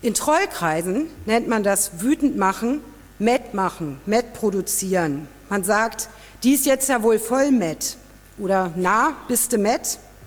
In Trollkreisen nennt man das wütend machen, Met machen, Met produzieren. Man sagt, die ist jetzt ja wohl voll Met. Oder na, bist du Met?